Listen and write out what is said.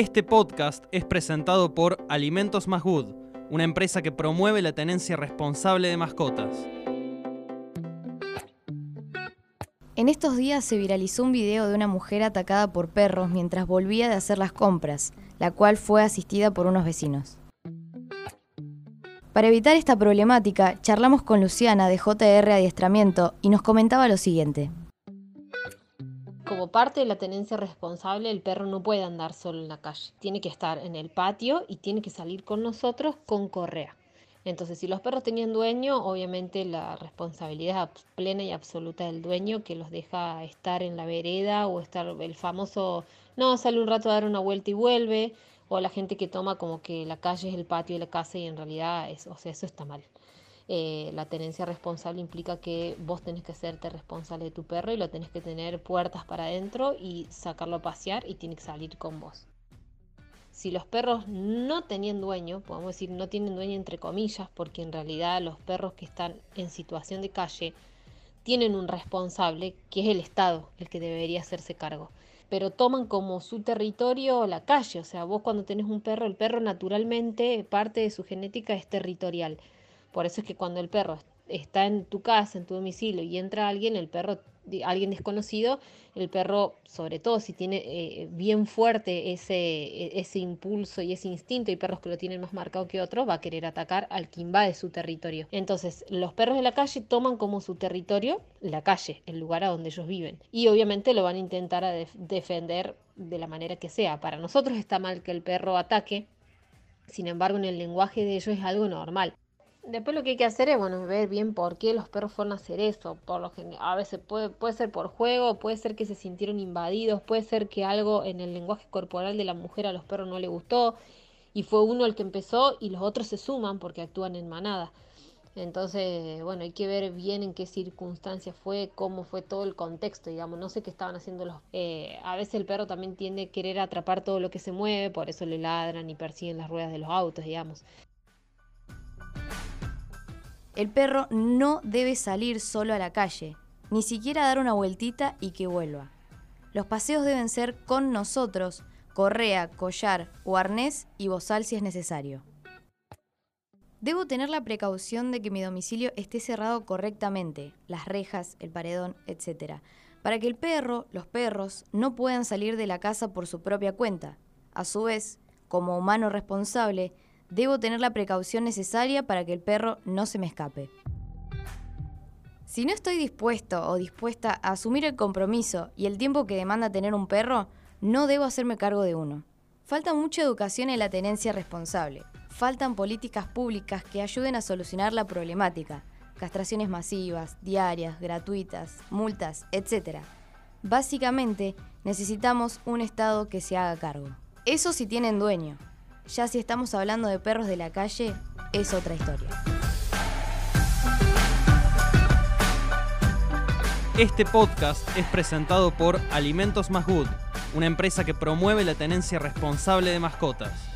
Este podcast es presentado por Alimentos Más Good, una empresa que promueve la tenencia responsable de mascotas. En estos días se viralizó un video de una mujer atacada por perros mientras volvía de hacer las compras, la cual fue asistida por unos vecinos. Para evitar esta problemática, charlamos con Luciana de JR Adiestramiento y nos comentaba lo siguiente. Como parte de la tenencia responsable, el perro no puede andar solo en la calle. Tiene que estar en el patio y tiene que salir con nosotros con correa. Entonces, si los perros tenían dueño, obviamente la responsabilidad es plena y absoluta del dueño que los deja estar en la vereda o estar el famoso, no, sale un rato a dar una vuelta y vuelve, o la gente que toma como que la calle es el patio de la casa y en realidad es, o sea, eso está mal. Eh, la tenencia responsable implica que vos tenés que hacerte responsable de tu perro y lo tenés que tener puertas para adentro y sacarlo a pasear y tiene que salir con vos. Si los perros no tenían dueño, podemos decir no tienen dueño entre comillas, porque en realidad los perros que están en situación de calle tienen un responsable que es el Estado, el que debería hacerse cargo pero toman como su territorio la calle. O sea, vos cuando tenés un perro, el perro naturalmente, parte de su genética es territorial. Por eso es que cuando el perro está en tu casa, en tu domicilio, y entra alguien, el perro, alguien desconocido, el perro, sobre todo si tiene eh, bien fuerte ese, e, ese impulso y ese instinto, y perros que lo tienen más marcado que otros, va a querer atacar al que invade su territorio. Entonces, los perros de la calle toman como su territorio la calle, el lugar a donde ellos viven. Y obviamente lo van a intentar defender de la manera que sea. Para nosotros está mal que el perro ataque, sin embargo, en el lenguaje de ellos es algo normal. Después lo que hay que hacer es, bueno, ver bien por qué los perros fueron a hacer eso. Por lo a veces puede, puede ser por juego, puede ser que se sintieron invadidos, puede ser que algo en el lenguaje corporal de la mujer a los perros no le gustó y fue uno el que empezó y los otros se suman porque actúan en manada. Entonces, bueno, hay que ver bien en qué circunstancias fue, cómo fue todo el contexto, digamos. No sé qué estaban haciendo los... Eh, a veces el perro también tiende a querer atrapar todo lo que se mueve, por eso le ladran y persiguen las ruedas de los autos, digamos. El perro no debe salir solo a la calle, ni siquiera dar una vueltita y que vuelva. Los paseos deben ser con nosotros, correa, collar o arnés y bozal si es necesario. Debo tener la precaución de que mi domicilio esté cerrado correctamente, las rejas, el paredón, etc., para que el perro, los perros, no puedan salir de la casa por su propia cuenta. A su vez, como humano responsable, debo tener la precaución necesaria para que el perro no se me escape. Si no estoy dispuesto o dispuesta a asumir el compromiso y el tiempo que demanda tener un perro, no debo hacerme cargo de uno. Falta mucha educación en la tenencia responsable. Faltan políticas públicas que ayuden a solucionar la problemática. Castraciones masivas, diarias, gratuitas, multas, etc. Básicamente, necesitamos un Estado que se haga cargo. Eso si tienen dueño. Ya si estamos hablando de perros de la calle, es otra historia. Este podcast es presentado por Alimentos Más Good, una empresa que promueve la tenencia responsable de mascotas.